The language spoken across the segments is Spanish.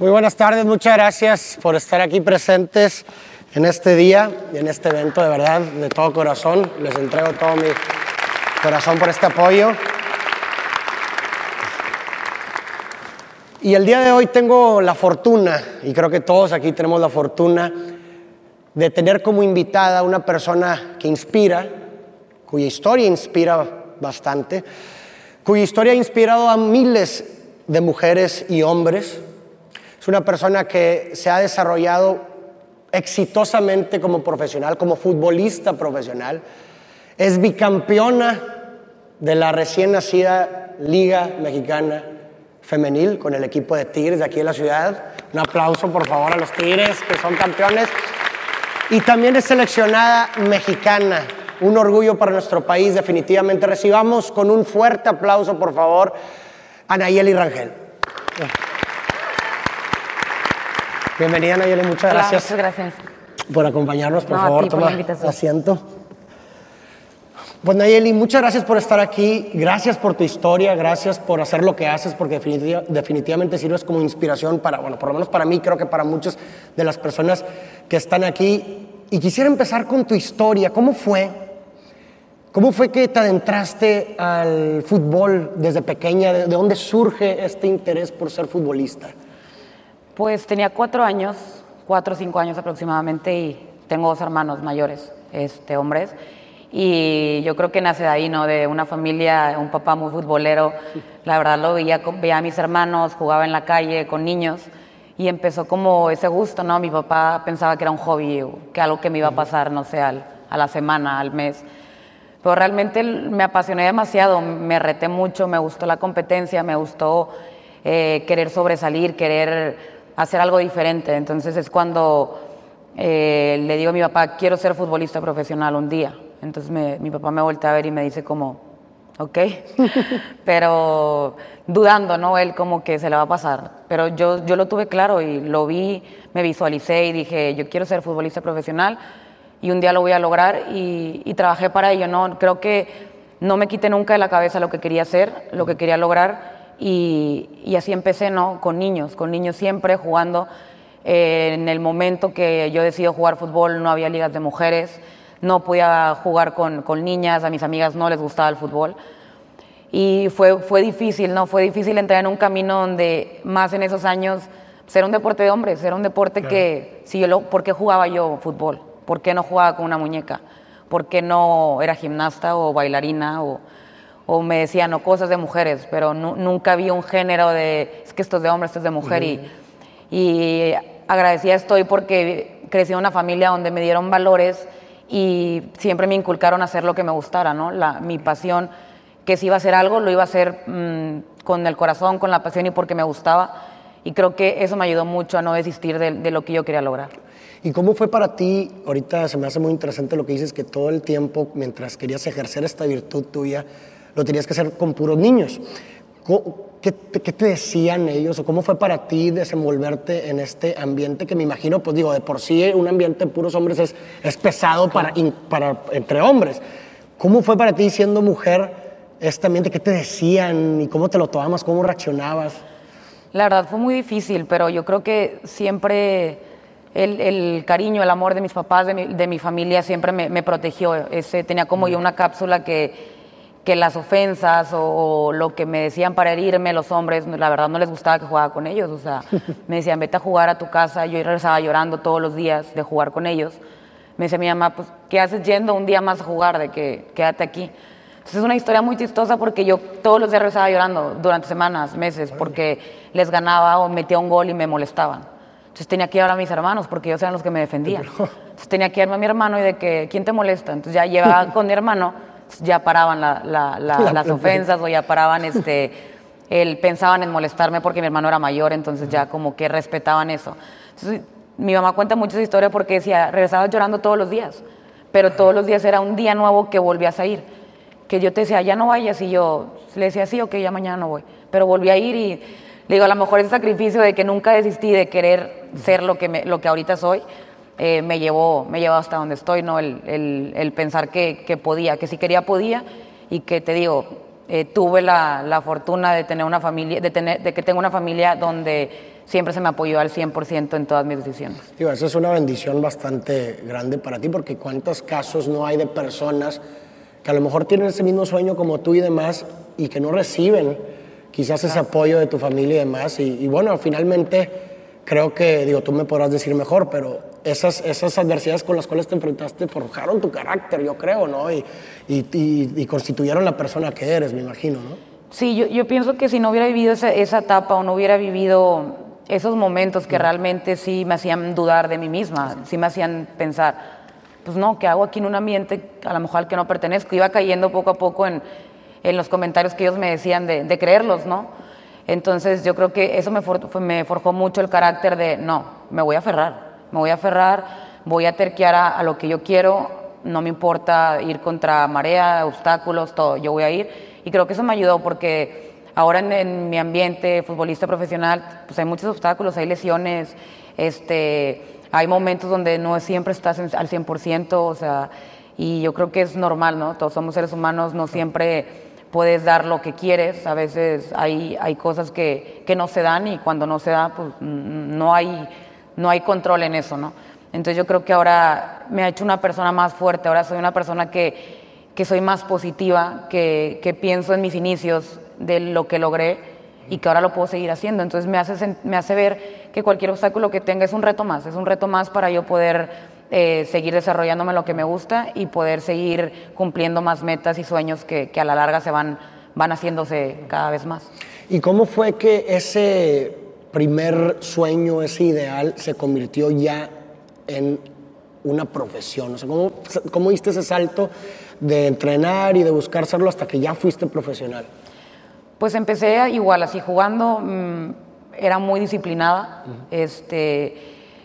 Muy buenas tardes, muchas gracias por estar aquí presentes en este día y en este evento, de verdad, de todo corazón. Les entrego todo mi corazón por este apoyo. Y el día de hoy tengo la fortuna, y creo que todos aquí tenemos la fortuna, de tener como invitada a una persona que inspira, cuya historia inspira bastante, cuya historia ha inspirado a miles de mujeres y hombres. Es una persona que se ha desarrollado exitosamente como profesional, como futbolista profesional. Es bicampeona de la recién nacida Liga Mexicana Femenil con el equipo de Tigres de aquí de la ciudad. Un aplauso por favor a los Tigres que son campeones. Y también es seleccionada mexicana. Un orgullo para nuestro país, definitivamente. Recibamos con un fuerte aplauso, por favor, a Nayeli Rangel. Bienvenida Nayeli, muchas Hola, gracias muchas gracias. por acompañarnos. Por No, favor, ti por toma invitación. asiento. Pues Nayeli, muchas gracias por estar aquí, gracias por tu historia, gracias por hacer lo que haces, porque definitiva- definitivamente sirves como inspiración para, bueno, por lo menos para mí, creo que para muchas de las personas que están aquí. Y quisiera empezar con tu historia, ¿cómo fue? ¿Cómo fue que te adentraste al fútbol desde pequeña? ¿De, de dónde surge este interés por ser futbolista? Pues tenía cuatro años, cuatro o cinco años aproximadamente, y tengo dos hermanos mayores, este, hombres. Y yo creo que nace de ahí, ¿no? De una familia, un papá muy futbolero. La verdad lo veía, veía a mis hermanos, jugaba en la calle con niños. Y empezó como ese gusto, ¿no? Mi papá pensaba que era un hobby, que algo que me iba a pasar, no sé, al- a la semana, al mes. Pero realmente me apasioné demasiado, me reté mucho, me gustó la competencia, me gustó eh, querer sobresalir, querer hacer algo diferente. Entonces es cuando eh, le digo a mi papá, quiero ser futbolista profesional un día. Entonces mi papá me voltea a ver y me dice como, ok, pero dudando, ¿no? Él como que se le va a pasar. Pero yo, yo lo tuve claro y lo vi, me visualicé y dije, yo quiero ser futbolista profesional y un día lo voy a lograr y, y trabajé para ello, ¿no? Creo que no me quité nunca de la cabeza lo que quería hacer, lo que quería lograr y, y así empecé, ¿no? Con niños, con niños siempre jugando. Eh, en el momento que yo decidí jugar fútbol no había ligas de mujeres, no podía jugar con, con niñas, a mis amigas no les gustaba el fútbol. Y fue, fue difícil, ¿no? Fue difícil entrar en un camino donde más en esos años era un deporte de hombres, era un deporte que, si yo lo, ¿por qué jugaba yo fútbol? ¿Por qué no jugaba con una muñeca? ¿Por qué no era gimnasta o bailarina? O, o me decían, no, cosas de mujeres, pero nu- nunca vi un género de, es que esto es de hombre, esto es de mujer. y, y agradecida estoy porque crecí en una familia donde me dieron valores y siempre me inculcaron a hacer lo que me gustara, ¿no? La, mi pasión, que si iba a hacer algo, lo iba a hacer mm, con el corazón, con la pasión y porque me gustaba. Y creo que eso me ayudó mucho a no desistir de, de lo que yo quería lograr. ¿Y cómo fue para ti? Ahorita se me hace muy interesante lo que dices, que todo el tiempo, mientras querías ejercer esta virtud tuya, lo tenías que hacer con puros niños. ¿Qué te, qué te decían ellos o cómo fue para ti desenvolverte en este ambiente que me imagino, pues digo, de por sí un ambiente de puros hombres es, es pesado para, in- para, entre hombres. ¿Cómo fue para ti siendo mujer este ambiente? ¿Qué te decían y cómo te lo tomabas? ¿Cómo reaccionabas? La verdad fue muy difícil, pero yo creo que siempre el, el cariño, el amor de mis papás, de mi, de mi familia, siempre me, me protegió. Ese, tenía como yo una cápsula que, que las ofensas o, o lo que me decían para herirme los hombres, la verdad no les gustaba que jugara con ellos. O sea, me decían, vete a jugar a tu casa. Yo regresaba llorando todos los días de jugar con ellos. Me decía mi mamá, pues, ¿qué haces yendo un día más a jugar? De que quédate aquí. Entonces es una historia muy chistosa porque yo todos los días regresaba llorando durante semanas, meses, porque les ganaba o metía un gol y me molestaban. Entonces tenía que ir a mis hermanos porque ellos eran los que me defendían. Entonces tenía que irme a mi hermano y de que, ¿quién te molesta? Entonces ya llevaba con mi hermano, ya paraban la- la- la- La- las ofensas o ya paraban, este, el, pensaban en molestarme porque mi hermano era mayor, entonces ya como que respetaban eso. Entonces, mi mamá cuenta mucho esa historia porque decía, regresabas llorando todos los días, pero todos los días era un día nuevo que volvías a ir que yo te decía, ya no vayas, y yo le decía, sí, ok, ya mañana no voy. Pero volví a ir y le digo, a lo mejor ese sacrificio de que nunca desistí de querer ser lo que, me- lo que ahorita soy, eh, me, llevó, me llevó hasta donde estoy, ¿no? El, el- el pensar que, que podía, que si quería podía, y que te digo, eh, tuve la, la fortuna de tener una familia, de, tener, de que tengo una familia donde siempre se me apoyó al 100% en todas mis decisiones. Digo, eso es una bendición bastante grande para ti, porque cuántos casos no hay de personas que a lo mejor tienen ese mismo sueño como tú y demás y que no reciben quizás ese apoyo de tu familia y demás. Y, y, bueno, finalmente creo que, digo, tú me podrás decir mejor, pero esas, esas adversidades con las cuales te enfrentaste forjaron tu carácter, yo creo, ¿no? Y, y, y constituyeron la persona que eres, me imagino, ¿no? Sí, yo, yo pienso que si no hubiera vivido esa, esa etapa o no hubiera vivido esos momentos que realmente sí me hacían dudar de mí misma, sí me hacían pensar, pues no, ¿qué hago aquí en un ambiente a lo mejor al que no pertenezco? Iba cayendo poco a poco en, en los comentarios que ellos me decían de, de creerlos, ¿no? Entonces yo creo que eso me, for, me, forjó mucho el carácter de, no, me voy a aferrar, me voy a aferrar, voy a terquear a, a lo que yo quiero, no me importa ir contra marea, obstáculos, todo, yo voy a ir. Y creo que eso me ayudó porque ahora en, en, mi ambiente futbolista profesional, pues hay muchos obstáculos, hay lesiones, este, hay momentos donde no siempre estás en, al 100%, o sea, y yo creo que es normal, ¿no? Todos somos seres humanos, no siempre puedes dar lo que quieres, a veces hay, hay cosas que, que no se dan y cuando no se da, pues no hay, no hay control en eso, ¿no? Entonces yo creo que ahora me ha hecho una persona más fuerte, ahora soy una persona que, que soy más positiva, que, que pienso en mis inicios, de lo que logré y que ahora lo puedo seguir haciendo. Entonces me hace, me hace ver que cualquier obstáculo que tenga es un reto más, es un reto más para yo poder eh, seguir desarrollándome lo que me gusta y poder seguir cumpliendo más metas y sueños que, que, a la larga se van, van haciéndose cada vez más. ¿Y cómo fue que ese primer sueño, ese ideal, se convirtió ya en una profesión? O sea, ¿cómo, ¿Cómo diste ese salto de entrenar y de buscar serlo hasta que ya fuiste profesional? Pues empecé igual, así jugando, mmm, era muy disciplinada. Uh -huh. este,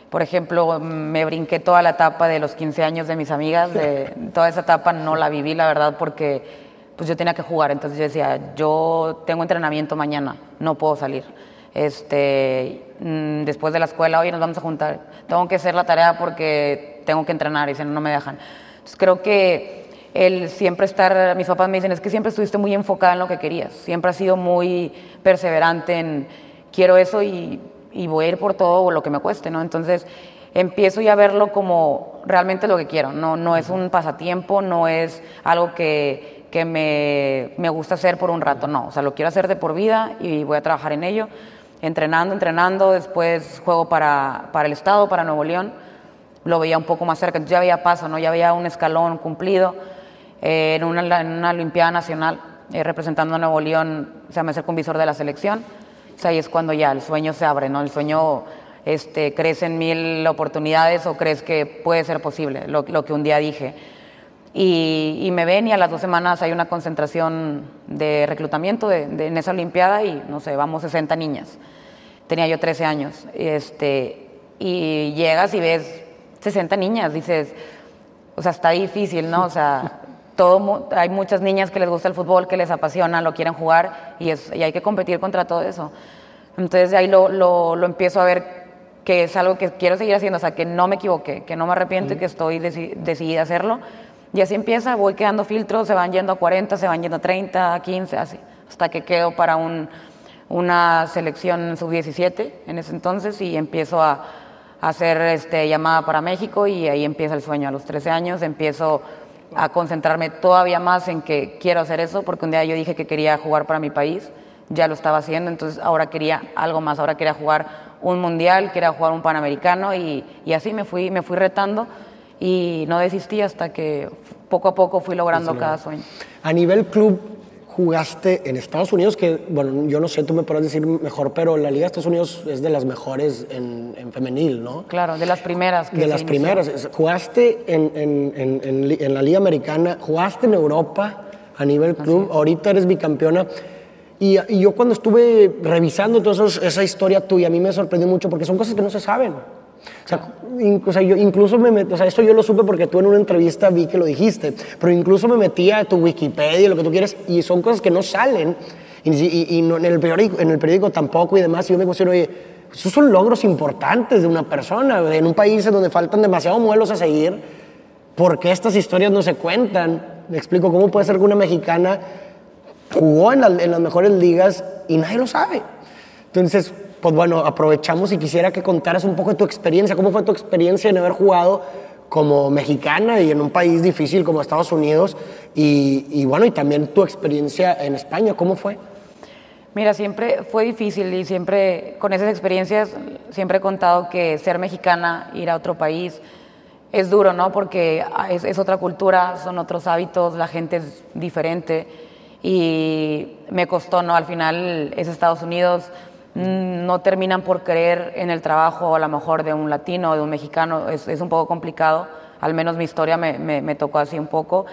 por ejemplo, me brinqué toda la etapa de los 15 años de mis amigas, de, toda esa etapa no la viví, la verdad, porque pues yo tenía que jugar. Entonces yo decía, yo tengo entrenamiento mañana, no puedo salir. Este, mmm, después de la escuela, oye, nos vamos a juntar. Tengo que hacer la tarea porque tengo que entrenar y si no, me dejan. Entonces creo que el siempre estar, mis papás me dicen, es que siempre estuviste muy enfocada en lo que querías, siempre has sido muy perseverante en quiero eso y, y voy a ir por todo lo que me cueste, ¿no? Entonces empiezo ya a verlo como realmente lo que quiero, no, no es un pasatiempo, no es algo que, que me, me gusta hacer por un rato, no, o sea, lo quiero hacer de por vida y voy a trabajar en ello, entrenando, entrenando, después juego para, para el Estado, para Nuevo León, lo veía un poco más cerca, entonces ya veía paso, ¿no? ya veía un escalón cumplido, eh, en, una, en, una, Olimpiada Nacional eh, representando a Nuevo León, o sea, me acerco un visor de la selección. O ahí es cuando ya el sueño se abre, ¿no? El sueño este, crece en mil oportunidades o crees que puede ser posible, lo que un día dije. Y, y, me ven y a las dos semanas hay una concentración de reclutamiento de, de, en esa Olimpiada y, no sé, vamos 60 niñas. Tenía yo 13 años. Este, y llegas y ves 60 niñas, dices, o sea, está difícil, ¿no? O sea, todo, hay muchas niñas que les gusta el fútbol, que les apasiona, lo quieren jugar y, es, y hay que competir contra todo eso. Entonces de ahí lo, lo, lo, empiezo a ver que es algo que quiero seguir haciendo, o sea, que no me equivoqué, que no me arrepiento mm. y que estoy deci decidida a hacerlo. Y así empieza, voy quedando filtros, se van yendo a 40, se van yendo a 30, a 15, así, hasta que quedo para un, una selección sub-17 en ese entonces y empiezo a, hacer este, llamada para México y ahí empieza el sueño. A los 13 años empiezo a concentrarme todavía más en que quiero hacer eso, porque un día yo dije que quería jugar para mi país, ya lo estaba haciendo, entonces ahora quería algo más, ahora quería jugar un mundial, quería jugar un panamericano y, y así me fui, me fui retando y no desistí hasta que poco a poco fui logrando cada sueño. A nivel club, jugaste en Estados Unidos, que, bueno, yo no sé, tú me podrás decir mejor, pero la Liga de Estados Unidos es de las mejores en, en femenil, ¿no? Claro, de las primeras. de las primeras. Jugaste en, en, en, la Liga Americana, jugaste en Europa a nivel club, ahorita eres bicampeona. Y, y, yo cuando estuve revisando toda esa historia tuya, a mí me sorprendió mucho porque son cosas que no se saben. O sea, in, o sea, yo incluso me metí, o sea, eso yo lo supe porque tú en una entrevista vi que lo dijiste, pero incluso me metí a tu Wikipedia, lo que tú quieras, y son cosas que no salen, y, y, y no, en, el periódico, en el periódico tampoco y demás, y yo me cuestiono, oye, esos son logros importantes de una persona, en un país en donde faltan demasiados modelos a seguir, ¿por qué estas historias no se cuentan? Me explico, ¿cómo puede ser que una mexicana jugó en, la, en las mejores ligas y nadie lo sabe? Entonces, pues bueno, aprovechamos y quisiera que contaras un poco de tu experiencia. ¿Cómo fue tu experiencia en haber jugado como mexicana y en un país difícil como Estados Unidos? Y, y bueno, y también tu experiencia en España, ¿cómo fue? Mira, siempre fue difícil y siempre con esas experiencias siempre he contado que ser mexicana, ir a otro país, es duro, ¿no? Porque es, es otra cultura, son otros hábitos, la gente es diferente y me costó, ¿no? Al final es Estados Unidos, no terminan por creer en el trabajo a lo mejor de un latino o de un mexicano, es, es un poco complicado, al menos mi historia me, me, me, tocó así un poco,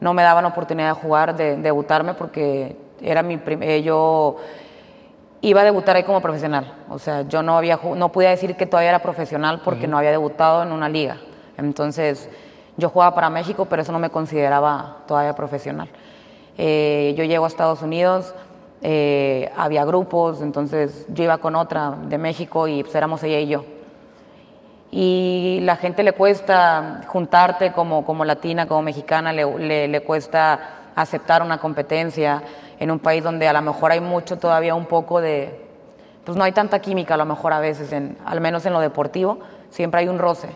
no me daban oportunidad de jugar, de, de debutarme porque era mi eh, yo iba a debutar ahí como profesional, o sea, yo no, había, no podía decir que todavía era profesional porque uh -huh. no había debutado en una liga, entonces yo jugaba para México, pero eso no me consideraba todavía profesional. Eh, yo llego a Estados Unidos, eh, había grupos, entonces yo iba con otra de México y pues éramos ella y yo. Y la gente le cuesta juntarte como, como latina, como mexicana, le, le, le cuesta aceptar una competencia en un país donde a lo mejor hay mucho todavía un poco de, pues no hay tanta química a lo mejor a veces, en, al menos en lo deportivo, siempre hay un roce.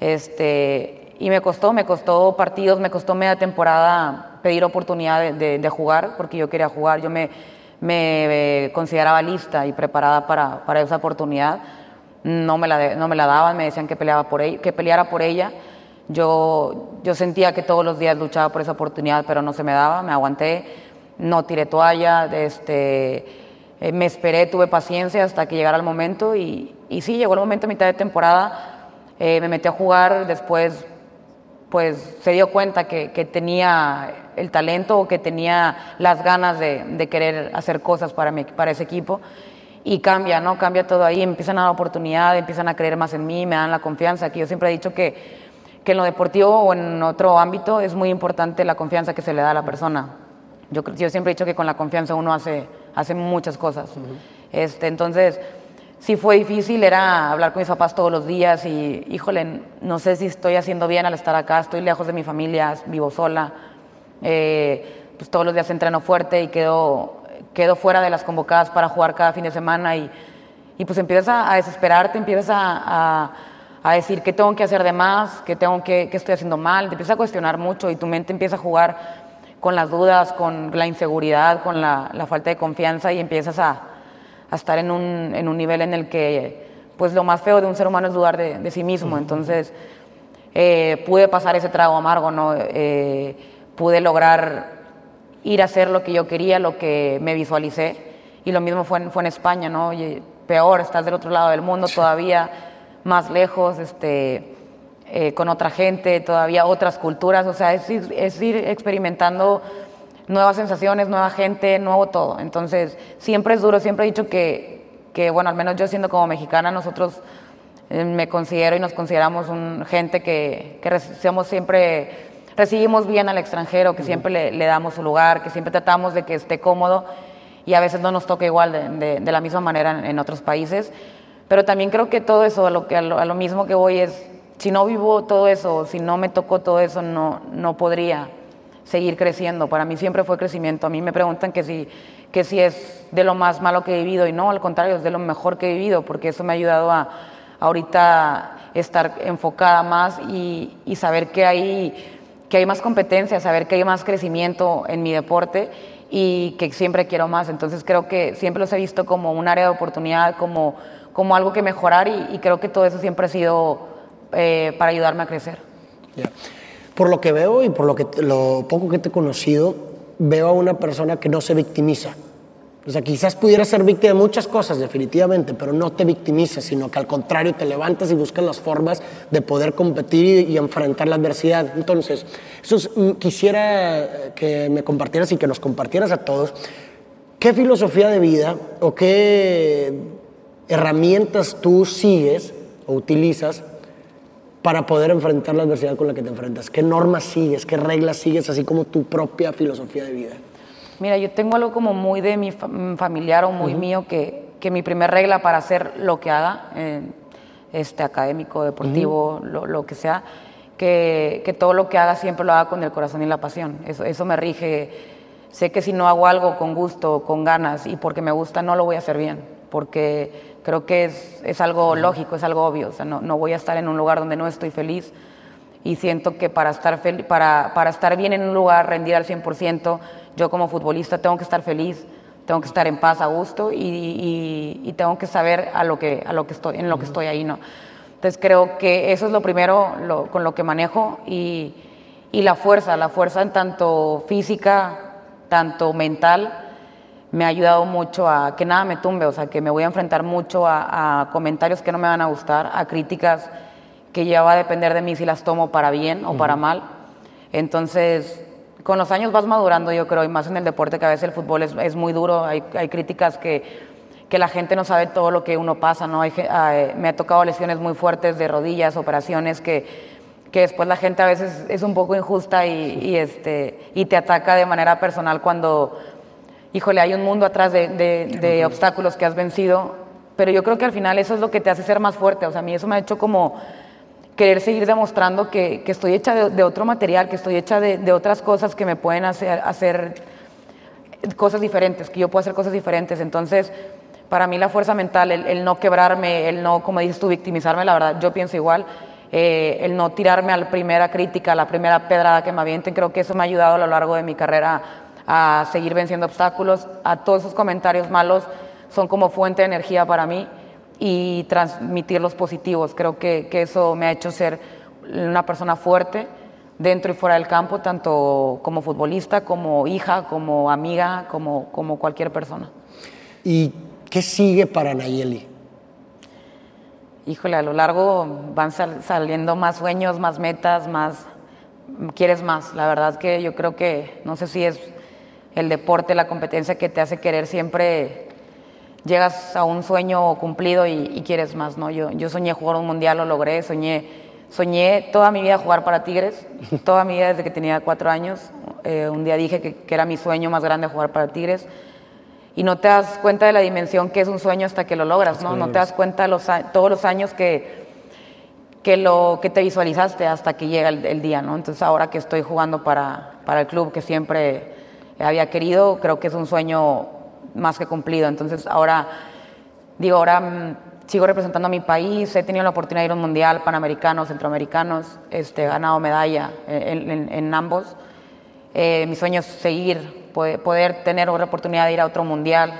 Este, y me costó, me costó partidos, me costó media temporada pedir oportunidad de, de, de jugar, porque yo quería jugar, yo me, me consideraba lista y preparada para, para esa oportunidad. No me, la, no me la daban, me decían que, peleaba por ella, que peleara por ella. Yo, yo sentía que todos los días luchaba por esa oportunidad, pero no se me daba, me aguanté, no tiré toalla, este, eh, me esperé, tuve paciencia hasta que llegara el momento y, y sí, llegó el momento mitad de temporada, eh, me metí a jugar, después pues se dio cuenta que, que, tenía el talento o que tenía las ganas de, de querer hacer cosas para, mi, para ese equipo y cambia, ¿no? Cambia todo ahí, empiezan a dar oportunidad, empiezan a creer más en mí, me dan la confianza, que yo siempre he dicho que, que en lo deportivo o en otro ámbito es muy importante la confianza que se le da a la persona. Yo, yo siempre he dicho que con la confianza uno hace, hace muchas cosas. Uh -huh. este, entonces, sí fue difícil, era hablar con mis papás todos los días y, híjole, no sé si estoy haciendo bien al estar acá, estoy lejos de mi familia, vivo sola, eh, pues todos los días entreno fuerte y quedo, quedo fuera de las convocadas para jugar cada fin de semana y, y pues empiezas a, desesperarte, empiezas a, a, a, decir qué tengo que hacer de más, qué, tengo que, qué estoy haciendo mal, te empiezas a cuestionar mucho y tu mente empieza a jugar con las dudas, con la inseguridad, con la, la falta de confianza y empiezas a, a estar en un, en un, nivel en el que pues lo más feo de un ser humano es dudar de, de sí mismo. Entonces eh, pude pasar ese trago amargo, ¿no? Eh, pude lograr ir a hacer lo que yo quería, lo que me visualicé. Y lo mismo fue en, fue en España, ¿no? Y peor, estás del otro lado del mundo todavía, más lejos, este, eh, con otra gente, todavía otras culturas. O sea, es, es ir experimentando nuevas sensaciones, nueva gente, nuevo todo. Entonces, siempre es duro, siempre he dicho que, que bueno, al menos yo siendo como mexicana, nosotros eh, me considero y nos consideramos un, gente que, que somos siempre, recibimos bien al extranjero, que siempre le, le, damos su lugar, que siempre tratamos de que esté cómodo y a veces no nos toca igual de, de, de la misma manera en, en, otros países. Pero también creo que todo eso, a lo, que, a lo, a lo mismo que voy es, si no vivo todo eso, si no me tocó todo eso, no, no podría seguir creciendo. Para mí siempre fue crecimiento. A mí me preguntan que si, que si es de lo más malo que he vivido y no, al contrario, es de lo mejor que he vivido porque eso me ha ayudado a, ahorita estar enfocada más y, y, saber que hay, que hay más competencia, saber que hay más crecimiento en mi deporte y que siempre quiero más. Entonces creo que siempre los he visto como un área de oportunidad, como, como algo que mejorar y, creo que todo eso siempre ha sido eh, para ayudarme a crecer. Por lo que veo y por lo, que, poco que te he conocido, veo a una persona que no se victimiza. O sea, quizás pudiera ser víctima de muchas cosas, definitivamente, pero no te victimizas, sino que al contrario te levantas y buscas las formas de poder competir y, enfrentar la adversidad. Entonces, eso es, mm, quisiera que me compartieras y que nos compartieras a todos qué filosofía de vida o qué herramientas tú sigues o utilizas para poder enfrentar la adversidad con la que te enfrentas? ¿Qué normas sigues? ¿Qué reglas sigues? Así como tu propia filosofía de vida. Mira, yo tengo algo como muy de mi familiar o muy uh -huh. mío que, que mi primer regla para hacer lo que haga, eh, este, académico, deportivo, uh -huh. lo, lo, que sea, que, que, todo lo que haga siempre lo haga con el corazón y la pasión. Eso, eso me rige. Sé que si no hago algo con gusto, con ganas y porque me gusta, no lo voy a hacer bien porque creo que es, es algo lógico, es algo obvio, o sea, no, no voy a estar en un lugar donde no estoy feliz y siento que para estar, para, para estar bien en un lugar, rendir al 100%, yo como futbolista tengo que estar feliz, tengo que estar en paz, a gusto y, y, tengo que saber a lo que, a lo que estoy, en lo que estoy ahí, ¿no? Entonces creo que eso es lo primero lo, con lo que manejo y, y, la fuerza, la fuerza en tanto física, tanto mental, me ha ayudado mucho a que nada me tumbe, o sea, que me voy a enfrentar mucho a, a comentarios que no me van a gustar, a críticas que ya va a depender de mí si las tomo para bien o para mal. Entonces, con los años vas madurando, yo creo, y más en el deporte, que a veces el fútbol es, es muy duro, hay, hay críticas que, que, la gente no sabe todo lo que uno pasa, ¿no? Hay, me ha tocado lesiones muy fuertes de rodillas, operaciones que, que después la gente a veces es un poco injusta y, y, este, y te ataca de manera personal cuando, híjole, hay un mundo atrás de, de, de obstáculos que has vencido, pero yo creo que al final eso es lo que te hace ser más fuerte, o sea, a mí eso me ha hecho como querer seguir demostrando que, que estoy hecha de, de, otro material, que estoy hecha de, de, otras cosas que me pueden hacer, hacer cosas diferentes, que yo puedo hacer cosas diferentes. Entonces, para mí la fuerza mental, el, el, no quebrarme, el no, como dices tú, victimizarme, la verdad, yo pienso igual, eh, el no tirarme a la primera crítica, a la primera pedrada que me avienten, creo que eso me ha ayudado a lo largo de mi carrera a seguir venciendo obstáculos, a todos esos comentarios malos son como fuente de energía para mí y transmitir los positivos. Creo que, que, eso me ha hecho ser una persona fuerte dentro y fuera del campo, tanto como futbolista, como hija, como amiga, como, como cualquier persona. ¿Y qué sigue para Nayeli? Híjole, a lo largo van sal saliendo más sueños, más metas, más... Quieres más. La verdad que yo creo que, no sé si es el deporte, la competencia que te hace querer siempre llegas a un sueño cumplido y, y, quieres más, ¿no? Yo, yo soñé jugar un mundial, lo logré, soñé, soñé toda mi vida jugar para Tigres, toda mi vida desde que tenía cuatro años. Eh, un día dije que, que, era mi sueño más grande jugar para Tigres y no te das cuenta de la dimensión que es un sueño hasta que lo logras, ¿no? No te das cuenta los, todos los años que, que, lo, que te visualizaste hasta que llega el, el día, ¿no? Entonces ahora que estoy jugando para, para el club que siempre había querido, creo que es un sueño más que cumplido. Entonces ahora, digo, ahora mmm, sigo representando a mi país, he tenido la oportunidad de ir a un mundial, panamericanos, centroamericanos, este, he ganado medalla en, en, en ambos. Eh, mi sueño es seguir, poder, poder, tener una oportunidad de ir a otro mundial,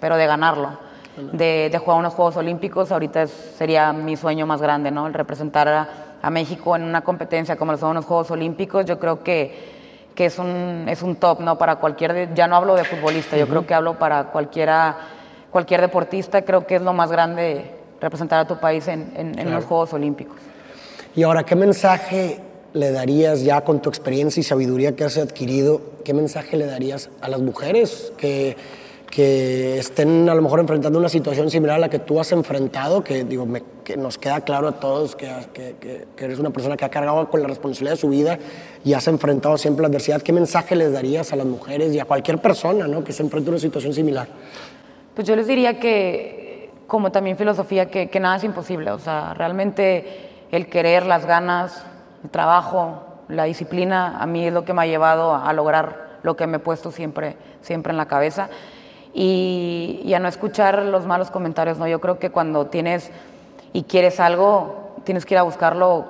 pero de ganarlo. De, de jugar unos Juegos Olímpicos, ahorita es, sería mi sueño más grande, ¿no? El representar a, a México en una competencia como son unos Juegos Olímpicos, yo creo que que es un, es un top, ¿no? Para cualquier, ya no hablo de futbolista, uh -huh. yo creo que hablo para cualquiera, cualquier deportista, creo que es lo más grande representar a tu país en, en, claro. en los Juegos Olímpicos. Y ahora, ¿qué mensaje le darías ya con tu experiencia y sabiduría que has adquirido, qué mensaje le darías a las mujeres que que estén a lo mejor enfrentando una situación similar a la que tú has enfrentado, que, digo, me, que nos queda claro a todos que, que, que, eres una persona que ha cargado con la responsabilidad de su vida y has enfrentado siempre la adversidad. ¿Qué mensaje les darías a las mujeres y a cualquier persona ¿no? que se enfrente a una situación similar? Pues yo les diría que, como también filosofía, que, que nada es imposible. O sea, realmente el querer, las ganas, el trabajo, la disciplina, a mí es lo que me ha llevado a, a lograr lo que me he puesto siempre, siempre en la cabeza y, y, a no escuchar los malos comentarios. ¿no? Yo creo que cuando tienes y quieres algo, tienes que ir a buscarlo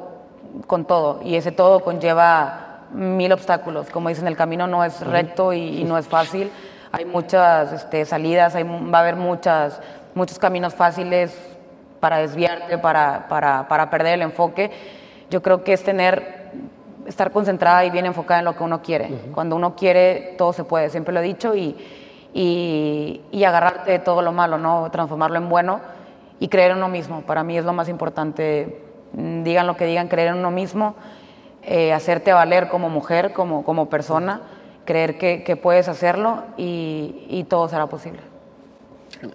con todo y ese todo conlleva mil obstáculos. Como dicen, el camino no es recto y, y no es fácil. Hay muchas este, salidas, hay, va a haber muchas, muchos caminos fáciles para desviarte, para, para, para perder el enfoque. Yo creo que es tener estar concentrada y bien enfocada en lo que uno quiere. Uh -huh. Cuando uno quiere, todo se puede, siempre lo he dicho, y, y, y, agarrarte de todo lo malo, ¿no? transformarlo en bueno y creer en uno mismo. Para mí es lo más importante. Digan lo que digan, creer en uno mismo, eh, hacerte valer como mujer, como, como persona, creer que, que puedes hacerlo y, y, todo será posible. Pues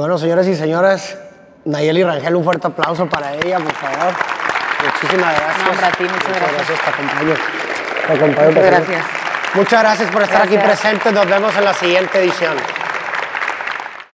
bueno, señores y señoras, Nayeli Rangel, un fuerte aplauso para ella, por favor. Muchísimas gracias. No, para ti, muchas, muchas gracias. gracias. Te acompaño. Te acompaño muchas gracias. Muchas gracias por estar gracias. aquí presentes. Nos vemos en la siguiente edición.